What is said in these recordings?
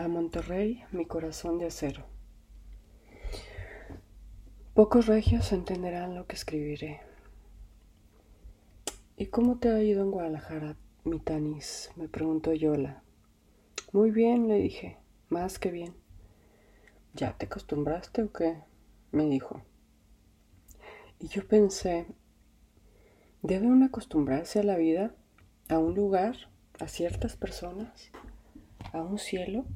A Monterrey, mi corazón de acero. Pocos regios entenderán lo que escribiré. ¿Y cómo te ha ido en Guadalajara, mi Tanis? me preguntó Yola. Muy bien, le dije, más que bien. ¿Ya te acostumbraste o qué? me dijo. Y yo pensé, ¿debe uno acostumbrarse a la vida, a un lugar, a ciertas personas, a un cielo?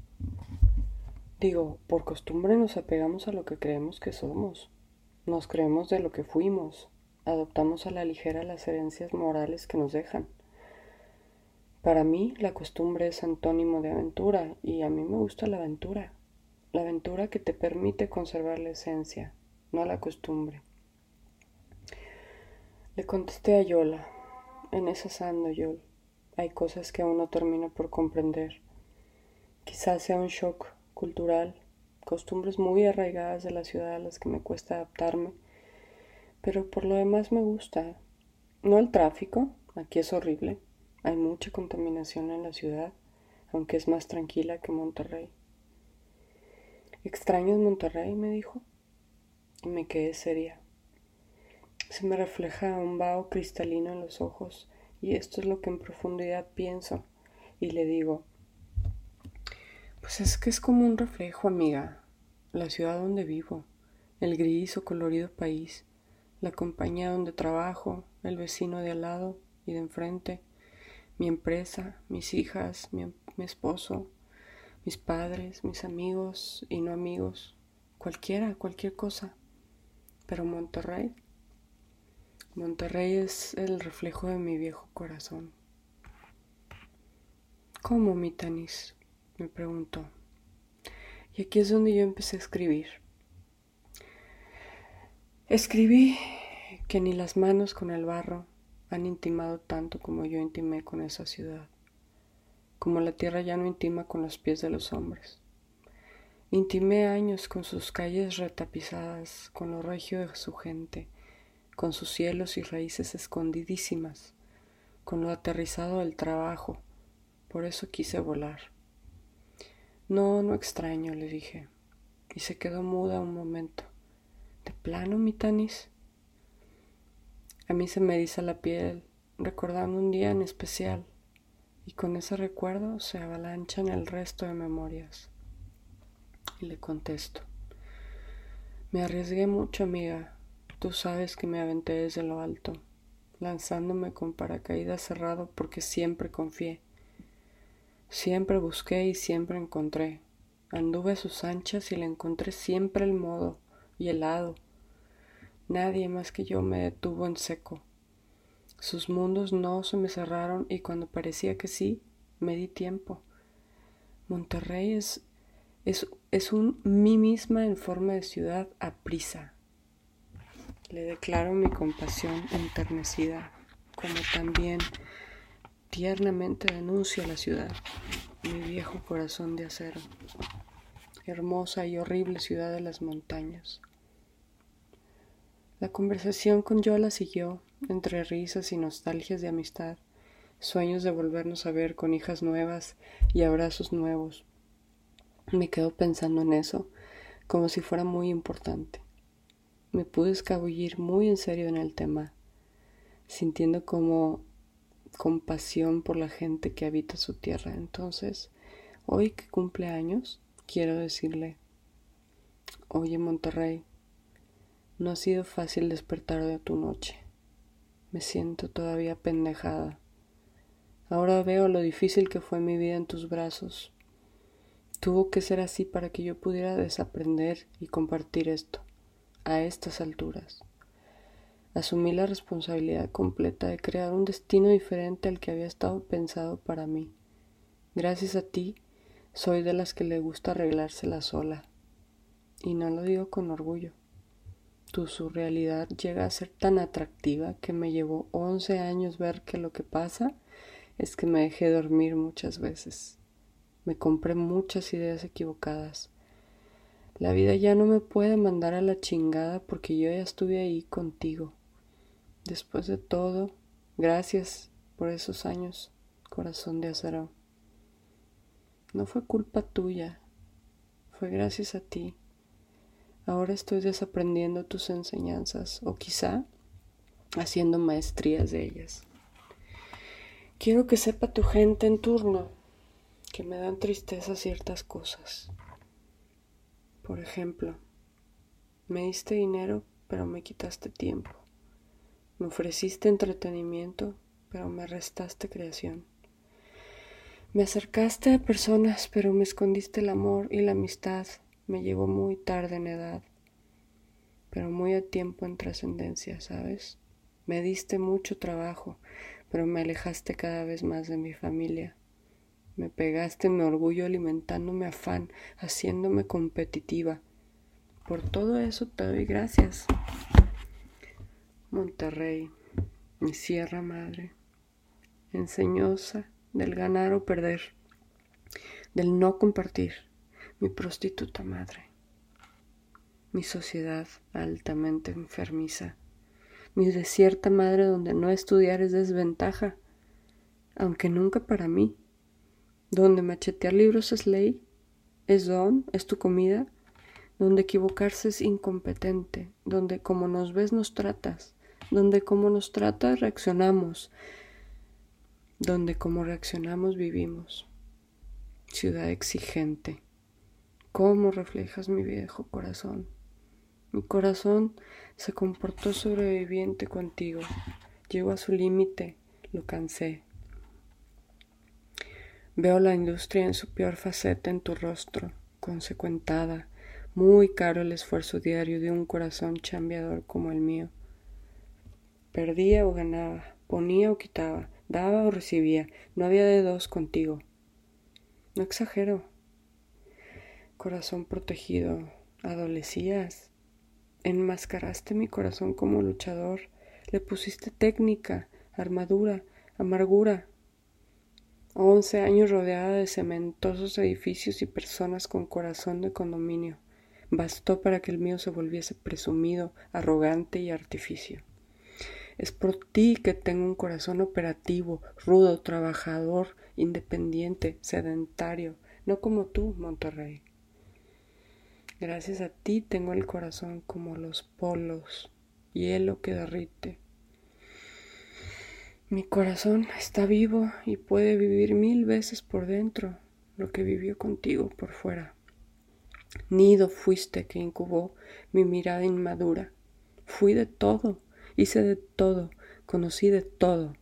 Digo, por costumbre nos apegamos a lo que creemos que somos, nos creemos de lo que fuimos, adoptamos a la ligera las herencias morales que nos dejan. Para mí la costumbre es antónimo de aventura y a mí me gusta la aventura, la aventura que te permite conservar la esencia, no la costumbre. Le contesté a Yola, en esa ando Yol, hay cosas que aún no termino por comprender. Quizás sea un shock cultural, costumbres muy arraigadas de la ciudad a las que me cuesta adaptarme, pero por lo demás me gusta. No el tráfico, aquí es horrible, hay mucha contaminación en la ciudad, aunque es más tranquila que Monterrey. ¿Extrañas Monterrey? me dijo, y me quedé seria. Se me refleja un vaho cristalino en los ojos, y esto es lo que en profundidad pienso, y le digo, pues es que es como un reflejo, amiga. La ciudad donde vivo, el gris o colorido país, la compañía donde trabajo, el vecino de al lado y de enfrente, mi empresa, mis hijas, mi, mi esposo, mis padres, mis amigos y no amigos, cualquiera, cualquier cosa. Pero Monterrey, Monterrey es el reflejo de mi viejo corazón. ¿Cómo, mi Tanis? Me preguntó. Y aquí es donde yo empecé a escribir. Escribí que ni las manos con el barro han intimado tanto como yo intimé con esa ciudad, como la tierra ya no intima con los pies de los hombres. Intimé años con sus calles retapizadas, con lo regio de su gente, con sus cielos y raíces escondidísimas, con lo aterrizado del trabajo. Por eso quise volar. No, no extraño, le dije, y se quedó muda un momento. ¿De plano, mi Tanis? A mí se me eriza la piel, recordando un día en especial, y con ese recuerdo se avalanchan el resto de memorias. Y le contesto. Me arriesgué mucho, amiga. Tú sabes que me aventé desde lo alto, lanzándome con paracaídas cerrado porque siempre confié. Siempre busqué y siempre encontré. Anduve a sus anchas y le encontré siempre el modo y el lado. Nadie más que yo me detuvo en seco. Sus mundos no se me cerraron y cuando parecía que sí, me di tiempo. Monterrey es, es, es un mí misma en forma de ciudad a prisa. Le declaro mi compasión enternecida, como también Tiernamente denuncio la ciudad, mi viejo corazón de acero, hermosa y horrible ciudad de las montañas. La conversación con Yola siguió, entre risas y nostalgias de amistad, sueños de volvernos a ver con hijas nuevas y abrazos nuevos. Me quedo pensando en eso, como si fuera muy importante. Me pude escabullir muy en serio en el tema, sintiendo como compasión por la gente que habita su tierra. Entonces, hoy que cumple años, quiero decirle, oye Monterrey, no ha sido fácil despertar de tu noche. Me siento todavía pendejada. Ahora veo lo difícil que fue mi vida en tus brazos. Tuvo que ser así para que yo pudiera desaprender y compartir esto, a estas alturas. Asumí la responsabilidad completa de crear un destino diferente al que había estado pensado para mí. Gracias a ti, soy de las que le gusta arreglársela sola. Y no lo digo con orgullo. Tu surrealidad llega a ser tan atractiva que me llevó once años ver que lo que pasa es que me dejé dormir muchas veces. Me compré muchas ideas equivocadas. La vida ya no me puede mandar a la chingada porque yo ya estuve ahí contigo. Después de todo, gracias por esos años, corazón de acero. No fue culpa tuya, fue gracias a ti. Ahora estoy desaprendiendo tus enseñanzas o quizá haciendo maestrías de ellas. Quiero que sepa tu gente en turno que me dan tristeza ciertas cosas. Por ejemplo, me diste dinero pero me quitaste tiempo. Me ofreciste entretenimiento pero me restaste creación. Me acercaste a personas pero me escondiste el amor y la amistad me llegó muy tarde en edad, pero muy a tiempo en trascendencia, ¿sabes? Me diste mucho trabajo, pero me alejaste cada vez más de mi familia. Me pegaste en mi orgullo alimentándome afán, haciéndome competitiva. Por todo eso te doy gracias. Monterrey, mi sierra madre, enseñosa del ganar o perder, del no compartir mi prostituta madre, mi sociedad altamente enfermiza, mi desierta madre donde no estudiar es desventaja, aunque nunca para mí, donde machetear libros es ley, es don, es tu comida, donde equivocarse es incompetente, donde como nos ves nos tratas, donde como nos tratas reaccionamos, donde como reaccionamos vivimos. Ciudad exigente, ¿Cómo reflejas mi viejo corazón? Mi corazón se comportó sobreviviente contigo. Llegó a su límite, lo cansé. Veo la industria en su peor faceta en tu rostro, consecuentada. Muy caro el esfuerzo diario de un corazón chambeador como el mío. Perdía o ganaba, ponía o quitaba, daba o recibía. No había de dos contigo. No exagero corazón protegido, adolecías. Enmascaraste mi corazón como luchador, le pusiste técnica, armadura, amargura. Once años rodeada de cementosos edificios y personas con corazón de condominio. Bastó para que el mío se volviese presumido, arrogante y artificio. Es por ti que tengo un corazón operativo, rudo, trabajador, independiente, sedentario, no como tú, Monterrey. Gracias a ti tengo el corazón como los polos, hielo que derrite. Mi corazón está vivo y puede vivir mil veces por dentro lo que vivió contigo por fuera. Nido fuiste que incubó mi mirada inmadura. Fui de todo, hice de todo, conocí de todo.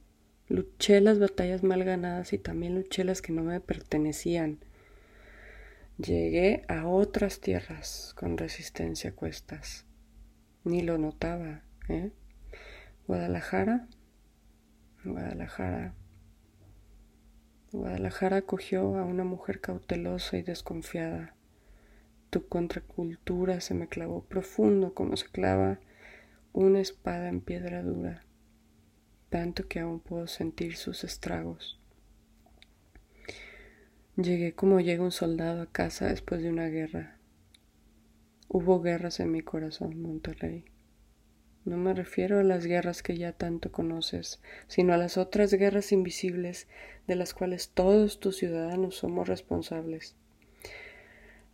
Luché las batallas mal ganadas y también luché las que no me pertenecían. Llegué a otras tierras con resistencia a cuestas. Ni lo notaba, ¿eh? Guadalajara, Guadalajara. Guadalajara acogió a una mujer cautelosa y desconfiada. Tu contracultura se me clavó profundo como se clava una espada en piedra dura, tanto que aún puedo sentir sus estragos. Llegué como llega un soldado a casa después de una guerra. Hubo guerras en mi corazón, Monterrey. No me refiero a las guerras que ya tanto conoces, sino a las otras guerras invisibles de las cuales todos tus ciudadanos somos responsables.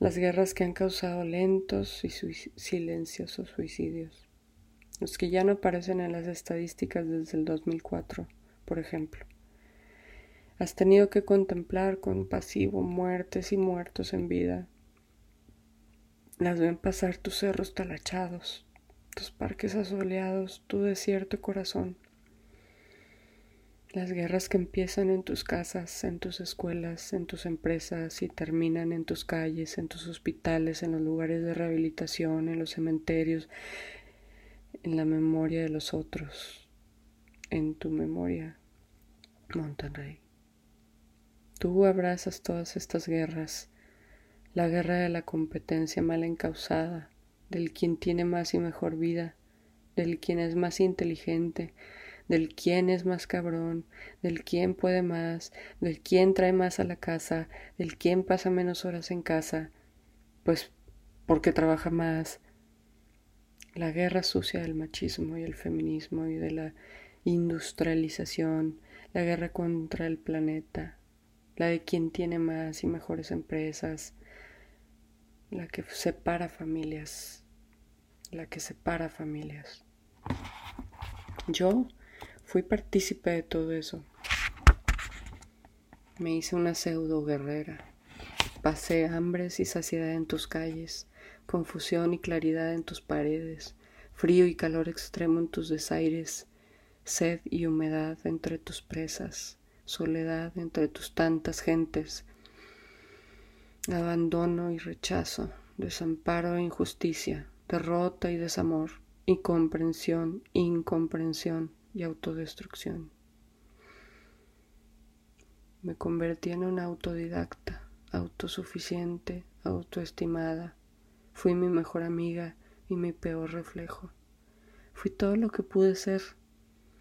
Las guerras que han causado lentos y silenciosos suicidios. Los que ya no aparecen en las estadísticas desde el 2004, por ejemplo. Has tenido que contemplar con pasivo muertes y muertos en vida. Las ven pasar tus cerros talachados, tus parques asoleados, tu desierto corazón. Las guerras que empiezan en tus casas, en tus escuelas, en tus empresas y terminan en tus calles, en tus hospitales, en los lugares de rehabilitación, en los cementerios, en la memoria de los otros, en tu memoria, Monterrey. Tú abrazas todas estas guerras, la guerra de la competencia mal encausada, del quien tiene más y mejor vida, del quien es más inteligente, del quien es más cabrón, del quien puede más, del quien trae más a la casa, del quien pasa menos horas en casa, pues porque trabaja más. La guerra sucia del machismo y el feminismo y de la industrialización, la guerra contra el planeta, la de quien tiene más y mejores empresas, la que separa familias, la que separa familias. Yo fui partícipe de todo eso. Me hice una pseudo guerrera. Pasé hambres y saciedad en tus calles, confusión y claridad en tus paredes, frío y calor extremo en tus desaires, sed y humedad entre tus presas, soledad entre tus tantas gentes, abandono y rechazo, desamparo e injusticia, derrota y desamor, y comprensión, incomprensión y autodestrucción. Me convertí en una autodidacta, autosuficiente, autoestimada. Fui mi mejor amiga y mi peor reflejo. Fui todo lo que pude ser.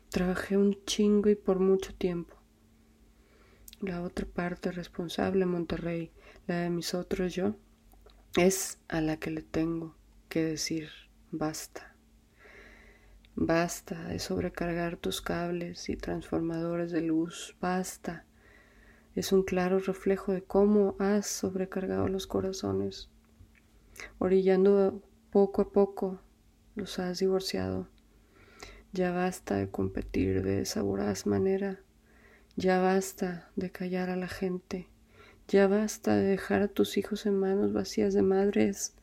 Trabajé un chingo y por mucho tiempo. La otra parte responsable, Monterrey, la de mis otros yo, es a la que le tengo que decir basta. Basta de sobrecargar tus cables y transformadores de luz. Basta. Es un claro reflejo de cómo has sobrecargado los corazones. Orillando poco a poco los has divorciado. Ya basta de competir de esa voraz manera. Ya basta de callar a la gente. Ya basta de dejar a tus hijos en manos vacías de madres.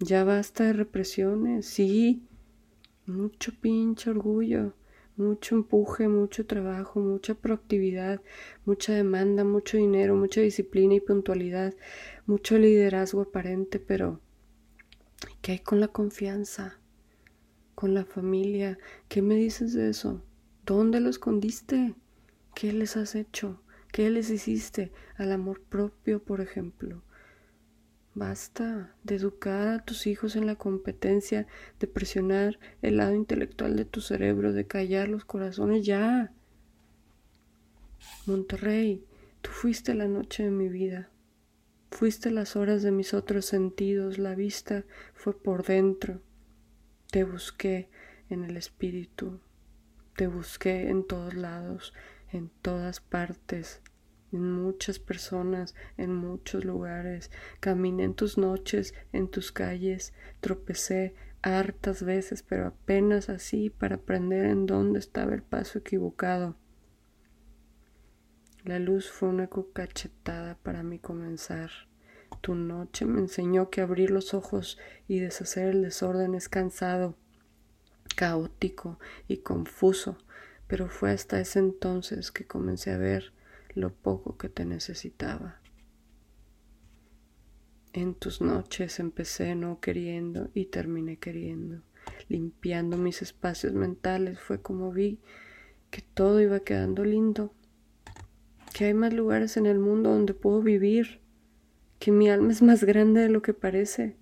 Ya basta de represiones. Sí, mucho pinche orgullo, mucho empuje, mucho trabajo, mucha proactividad, mucha demanda, mucho dinero, mucha disciplina y puntualidad, mucho liderazgo aparente, pero ¿qué hay con la confianza? ¿Con la familia? ¿Qué me dices de eso? ¿Dónde lo escondiste? ¿Qué les has hecho? ¿Qué les hiciste al amor propio, por ejemplo? Basta de educar a tus hijos en la competencia, de presionar el lado intelectual de tu cerebro, de callar los corazones ya. Monterrey, tú fuiste la noche de mi vida. Fuiste las horas de mis otros sentidos, la vista fue por dentro. Te busqué en el espíritu, te busqué en todos lados, en todas partes, en muchas personas, en muchos lugares. Caminé en tus noches, en tus calles, tropecé hartas veces, pero apenas así para aprender en dónde estaba el paso equivocado. La luz fue una cachetada para mí comenzar. Tu noche me enseñó que abrir los ojos y deshacer el desorden es cansado, caótico y confuso, pero fue hasta ese entonces que comencé a ver lo poco que te necesitaba. En tus noches empecé no queriendo y terminé queriendo. Limpiando mis espacios mentales fue como vi que todo iba quedando lindo, que hay más lugares en el mundo donde puedo vivir, que mi alma es más grande de lo que parece,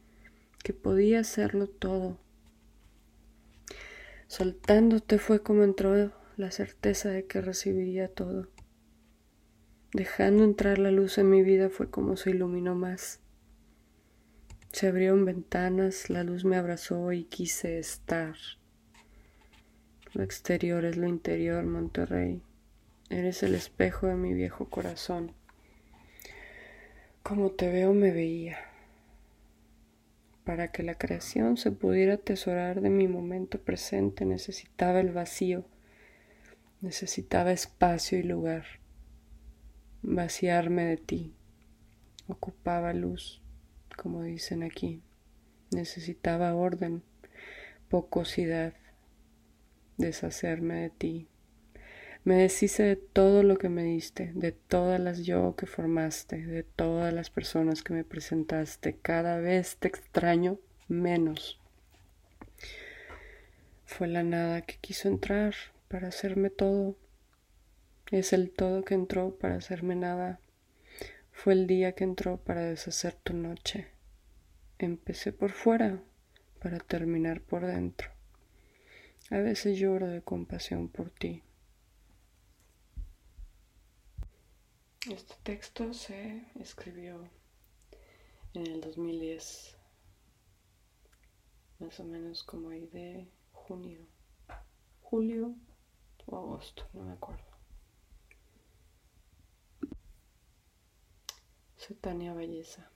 que podía hacerlo todo. Soltándote fue como entró la certeza de que recibiría todo. Dejando entrar la luz en mi vida fue como se iluminó más. Se abrieron ventanas, la luz me abrazó y quise estar. Lo exterior es lo interior, Monterrey. Eres el espejo de mi viejo corazón. Como te veo me veía. Para que la creación se pudiera atesorar de mi momento presente necesitaba el vacío, necesitaba espacio y lugar vaciarme de ti. Ocupaba luz, como dicen aquí. Necesitaba orden, pocosidad, deshacerme de ti. Me deshice de todo lo que me diste, de todas las yo que formaste, de todas las personas que me presentaste. Cada vez te extraño menos. Fue la nada que quiso entrar para hacerme todo es el todo que entró para hacerme nada. Fue el día que entró para deshacer tu noche. Empecé por fuera para terminar por dentro. A veces lloro de compasión por ti. Este texto se escribió en el 2010, más o menos como ahí de junio, julio o agosto, no me acuerdo. cette année, on.